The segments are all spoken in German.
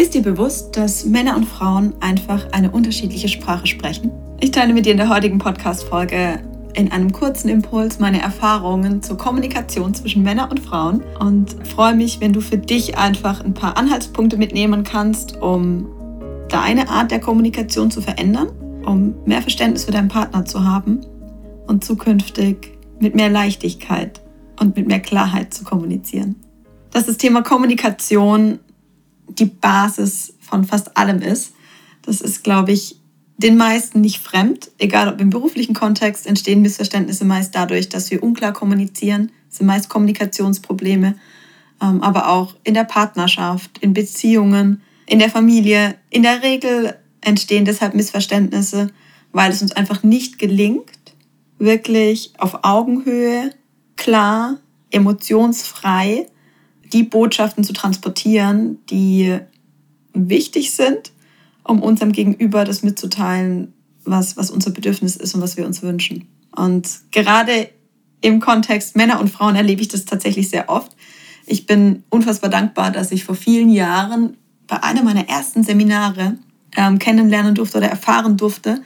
Ist dir bewusst, dass Männer und Frauen einfach eine unterschiedliche Sprache sprechen? Ich teile mit dir in der heutigen Podcast-Folge in einem kurzen Impuls meine Erfahrungen zur Kommunikation zwischen Männern und Frauen und freue mich, wenn du für dich einfach ein paar Anhaltspunkte mitnehmen kannst, um deine Art der Kommunikation zu verändern, um mehr Verständnis für deinen Partner zu haben und zukünftig mit mehr Leichtigkeit und mit mehr Klarheit zu kommunizieren. Dass das Thema Kommunikation die Basis von fast allem ist, das ist, glaube ich, den meisten nicht fremd, egal ob im beruflichen Kontext, entstehen Missverständnisse meist dadurch, dass wir unklar kommunizieren, das sind meist Kommunikationsprobleme, ähm, aber auch in der Partnerschaft, in Beziehungen, in der Familie. In der Regel entstehen deshalb Missverständnisse, weil es uns einfach nicht gelingt, wirklich auf Augenhöhe, klar, emotionsfrei die Botschaften zu transportieren, die wichtig sind um unserem Gegenüber das mitzuteilen, was, was unser Bedürfnis ist und was wir uns wünschen. Und gerade im Kontext Männer und Frauen erlebe ich das tatsächlich sehr oft. Ich bin unfassbar dankbar, dass ich vor vielen Jahren bei einem meiner ersten Seminare ähm, kennenlernen durfte oder erfahren durfte,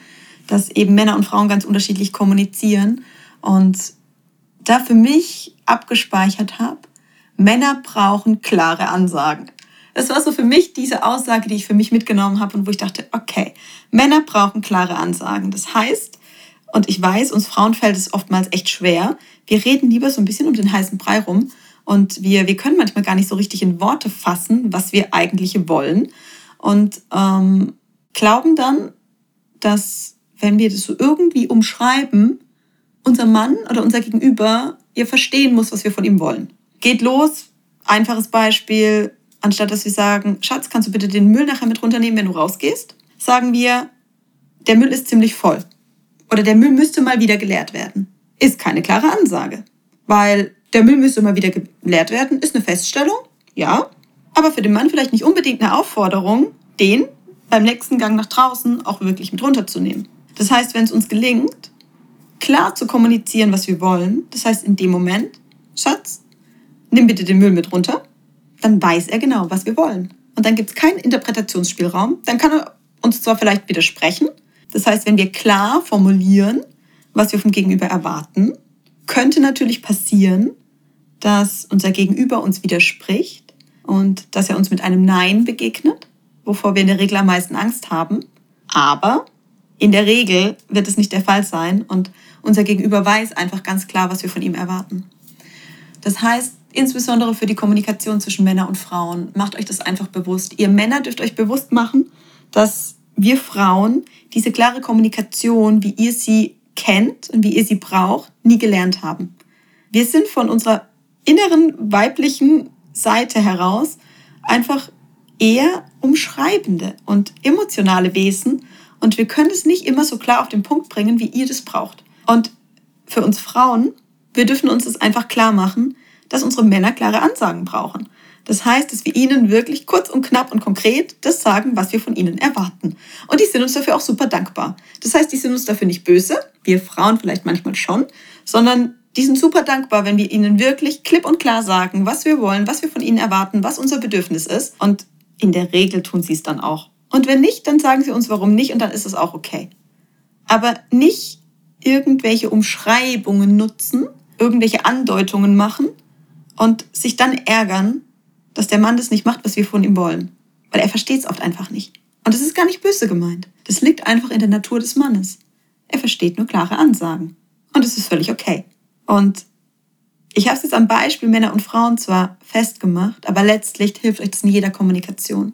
dass eben Männer und Frauen ganz unterschiedlich kommunizieren und da für mich abgespeichert habe, Männer brauchen klare Ansagen. Das war so für mich diese Aussage, die ich für mich mitgenommen habe und wo ich dachte, okay, Männer brauchen klare Ansagen. Das heißt, und ich weiß, uns Frauen fällt es oftmals echt schwer. Wir reden lieber so ein bisschen um den heißen Brei rum und wir, wir können manchmal gar nicht so richtig in Worte fassen, was wir eigentlich wollen. Und ähm, glauben dann, dass wenn wir das so irgendwie umschreiben, unser Mann oder unser Gegenüber ihr verstehen muss, was wir von ihm wollen. Geht los, einfaches Beispiel, Anstatt dass wir sagen, Schatz, kannst du bitte den Müll nachher mit runternehmen, wenn du rausgehst, sagen wir, der Müll ist ziemlich voll. Oder der Müll müsste mal wieder geleert werden. Ist keine klare Ansage. Weil der Müll müsste mal wieder geleert werden, ist eine Feststellung, ja. Aber für den Mann vielleicht nicht unbedingt eine Aufforderung, den beim nächsten Gang nach draußen auch wirklich mit runterzunehmen. Das heißt, wenn es uns gelingt, klar zu kommunizieren, was wir wollen, das heißt in dem Moment, Schatz, nimm bitte den Müll mit runter, dann weiß er genau, was wir wollen. Und dann gibt es keinen Interpretationsspielraum. Dann kann er uns zwar vielleicht widersprechen. Das heißt, wenn wir klar formulieren, was wir vom Gegenüber erwarten, könnte natürlich passieren, dass unser Gegenüber uns widerspricht und dass er uns mit einem Nein begegnet, wovor wir in der Regel am meisten Angst haben. Aber in der Regel wird es nicht der Fall sein und unser Gegenüber weiß einfach ganz klar, was wir von ihm erwarten. Das heißt, insbesondere für die Kommunikation zwischen Männern und Frauen. Macht euch das einfach bewusst. Ihr Männer dürft euch bewusst machen, dass wir Frauen diese klare Kommunikation, wie ihr sie kennt und wie ihr sie braucht, nie gelernt haben. Wir sind von unserer inneren weiblichen Seite heraus einfach eher umschreibende und emotionale Wesen und wir können es nicht immer so klar auf den Punkt bringen, wie ihr das braucht. Und für uns Frauen, wir dürfen uns das einfach klar machen, dass unsere Männer klare Ansagen brauchen. Das heißt, dass wir ihnen wirklich kurz und knapp und konkret das sagen, was wir von ihnen erwarten. Und die sind uns dafür auch super dankbar. Das heißt, die sind uns dafür nicht böse, wir Frauen vielleicht manchmal schon, sondern die sind super dankbar, wenn wir ihnen wirklich klipp und klar sagen, was wir wollen, was wir von ihnen erwarten, was unser Bedürfnis ist. Und in der Regel tun sie es dann auch. Und wenn nicht, dann sagen sie uns, warum nicht, und dann ist es auch okay. Aber nicht irgendwelche Umschreibungen nutzen, irgendwelche Andeutungen machen, und sich dann ärgern, dass der Mann das nicht macht, was wir von ihm wollen. Weil er versteht es oft einfach nicht. Und das ist gar nicht böse gemeint. Das liegt einfach in der Natur des Mannes. Er versteht nur klare Ansagen. Und es ist völlig okay. Und ich habe es jetzt am Beispiel Männer und Frauen zwar festgemacht, aber letztlich hilft euch das in jeder Kommunikation.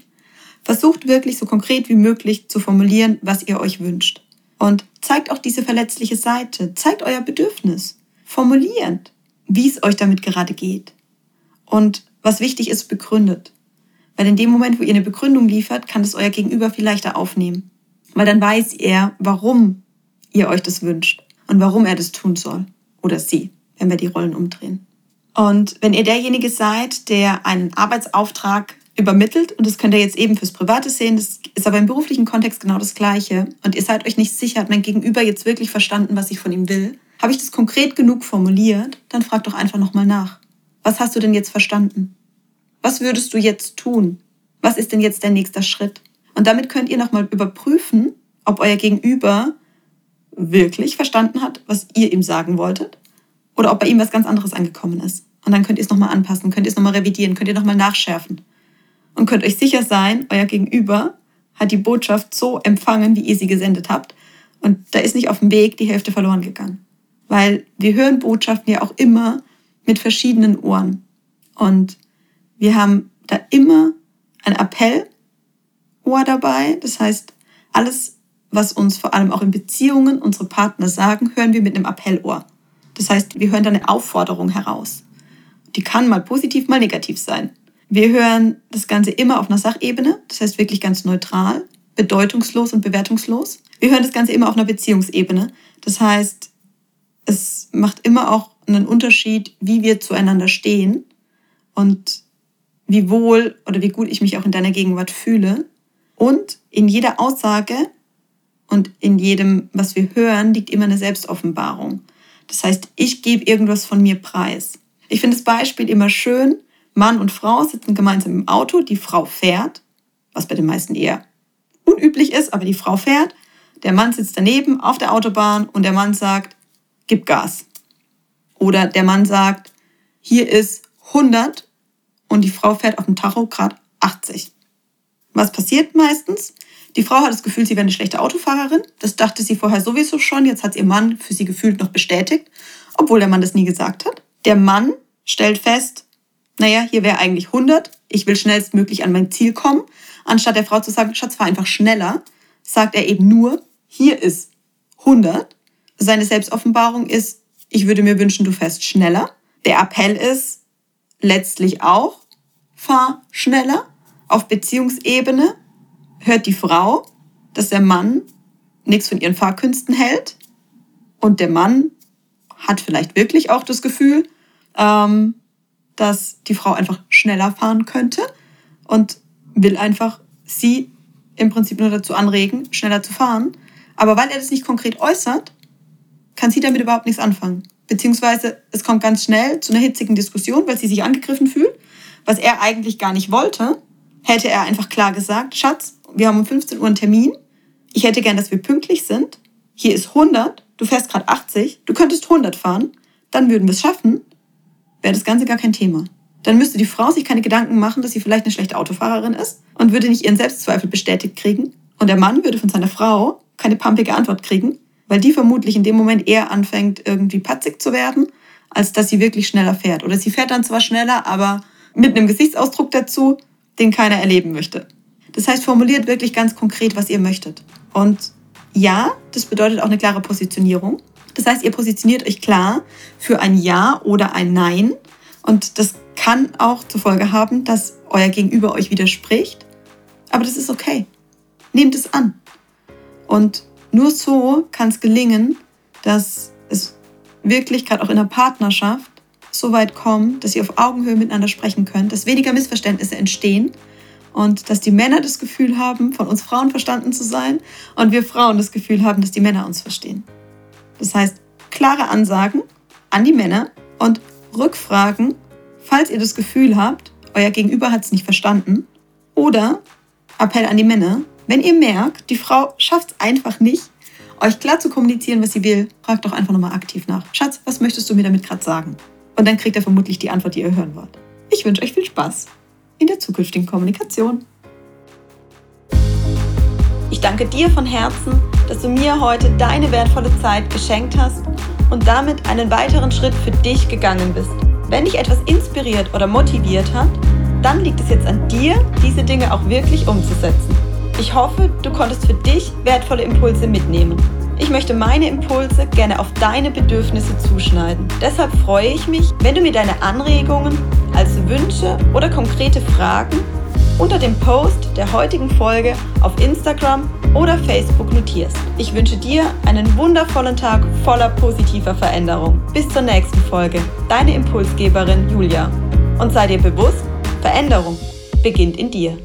Versucht wirklich so konkret wie möglich zu formulieren, was ihr euch wünscht. Und zeigt auch diese verletzliche Seite. Zeigt euer Bedürfnis. Formulierend wie es euch damit gerade geht. Und was wichtig ist, begründet. Weil in dem Moment, wo ihr eine Begründung liefert, kann das euer Gegenüber viel leichter aufnehmen. Weil dann weiß er, warum ihr euch das wünscht. und warum er das tun soll. Oder sie, wenn wir die Rollen umdrehen. Und wenn ihr derjenige seid, der einen Arbeitsauftrag übermittelt, und das könnt ihr jetzt eben fürs Private sehen, das ist aber im beruflichen Kontext genau das Gleiche, und ihr seid euch nicht sicher, hat mein Gegenüber jetzt wirklich verstanden, was ich von ihm will, habe ich das konkret genug formuliert, dann frag doch einfach nochmal nach. Was hast du denn jetzt verstanden? Was würdest du jetzt tun? Was ist denn jetzt der nächste Schritt? Und damit könnt ihr nochmal überprüfen, ob euer Gegenüber wirklich verstanden hat, was ihr ihm sagen wolltet, oder ob bei ihm was ganz anderes angekommen ist. Und dann könnt ihr es nochmal anpassen, könnt ihr es nochmal revidieren, könnt ihr nochmal nachschärfen. Und könnt euch sicher sein, euer Gegenüber hat die Botschaft so empfangen, wie ihr sie gesendet habt. Und da ist nicht auf dem Weg die Hälfte verloren gegangen. Weil wir hören Botschaften ja auch immer mit verschiedenen Ohren. Und wir haben da immer ein Appellohr dabei. Das heißt, alles, was uns vor allem auch in Beziehungen unsere Partner sagen, hören wir mit einem Appellohr. Das heißt, wir hören da eine Aufforderung heraus. Die kann mal positiv, mal negativ sein. Wir hören das Ganze immer auf einer Sachebene, das heißt wirklich ganz neutral, bedeutungslos und bewertungslos. Wir hören das Ganze immer auf einer Beziehungsebene. Das heißt, es macht immer auch einen Unterschied, wie wir zueinander stehen und wie wohl oder wie gut ich mich auch in deiner Gegenwart fühle. Und in jeder Aussage und in jedem, was wir hören, liegt immer eine Selbstoffenbarung. Das heißt, ich gebe irgendwas von mir preis. Ich finde das Beispiel immer schön. Mann und Frau sitzen gemeinsam im Auto, die Frau fährt, was bei den meisten eher unüblich ist, aber die Frau fährt. Der Mann sitzt daneben auf der Autobahn und der Mann sagt, gib Gas. Oder der Mann sagt, hier ist 100 und die Frau fährt auf dem Tachograd 80. Was passiert meistens? Die Frau hat das Gefühl, sie wäre eine schlechte Autofahrerin. Das dachte sie vorher sowieso schon. Jetzt hat ihr Mann für sie gefühlt noch bestätigt, obwohl der Mann das nie gesagt hat. Der Mann stellt fest, naja, hier wäre eigentlich 100. Ich will schnellstmöglich an mein Ziel kommen. Anstatt der Frau zu sagen, Schatz, fahr einfach schneller, sagt er eben nur, hier ist 100. Seine Selbstoffenbarung ist, ich würde mir wünschen, du fährst schneller. Der Appell ist letztlich auch, fahr schneller. Auf Beziehungsebene hört die Frau, dass der Mann nichts von ihren Fahrkünsten hält. Und der Mann hat vielleicht wirklich auch das Gefühl, ähm, dass die Frau einfach schneller fahren könnte und will einfach sie im Prinzip nur dazu anregen, schneller zu fahren. Aber weil er das nicht konkret äußert, kann sie damit überhaupt nichts anfangen. Beziehungsweise es kommt ganz schnell zu einer hitzigen Diskussion, weil sie sich angegriffen fühlt, was er eigentlich gar nicht wollte. Hätte er einfach klar gesagt, Schatz, wir haben um 15 Uhr einen Termin. Ich hätte gern, dass wir pünktlich sind. Hier ist 100, du fährst gerade 80, du könntest 100 fahren, dann würden wir es schaffen, wäre das Ganze gar kein Thema. Dann müsste die Frau sich keine Gedanken machen, dass sie vielleicht eine schlechte Autofahrerin ist und würde nicht ihren Selbstzweifel bestätigt kriegen. Und der Mann würde von seiner Frau keine pumpige Antwort kriegen, weil die vermutlich in dem Moment eher anfängt, irgendwie patzig zu werden, als dass sie wirklich schneller fährt. Oder sie fährt dann zwar schneller, aber mit einem Gesichtsausdruck dazu, den keiner erleben möchte. Das heißt, formuliert wirklich ganz konkret, was ihr möchtet. Und ja, das bedeutet auch eine klare Positionierung. Das heißt, ihr positioniert euch klar für ein Ja oder ein Nein. Und das kann auch zur Folge haben, dass euer Gegenüber euch widerspricht. Aber das ist okay. Nehmt es an. Und nur so kann es gelingen, dass es wirklich gerade auch in der Partnerschaft so weit kommt, dass ihr auf Augenhöhe miteinander sprechen könnt, dass weniger Missverständnisse entstehen und dass die Männer das Gefühl haben, von uns Frauen verstanden zu sein und wir Frauen das Gefühl haben, dass die Männer uns verstehen. Das heißt, klare Ansagen an die Männer und Rückfragen, falls ihr das Gefühl habt, euer Gegenüber hat es nicht verstanden oder Appell an die Männer, wenn ihr merkt, die Frau schafft es einfach nicht, euch klar zu kommunizieren, was sie will, fragt doch einfach nochmal aktiv nach. Schatz, was möchtest du mir damit gerade sagen? Und dann kriegt er vermutlich die Antwort, die ihr hören wollt. Ich wünsche euch viel Spaß in der zukünftigen Kommunikation. Ich danke dir von Herzen, dass du mir heute deine wertvolle Zeit geschenkt hast und damit einen weiteren Schritt für dich gegangen bist. Wenn dich etwas inspiriert oder motiviert hat, dann liegt es jetzt an dir, diese Dinge auch wirklich umzusetzen. Ich hoffe, du konntest für dich wertvolle Impulse mitnehmen. Ich möchte meine Impulse gerne auf deine Bedürfnisse zuschneiden. Deshalb freue ich mich, wenn du mir deine Anregungen als Wünsche oder konkrete Fragen unter dem Post der heutigen Folge auf Instagram oder Facebook notierst. Ich wünsche dir einen wundervollen Tag voller positiver Veränderung. Bis zur nächsten Folge. Deine Impulsgeberin Julia. Und sei dir bewusst, Veränderung beginnt in dir.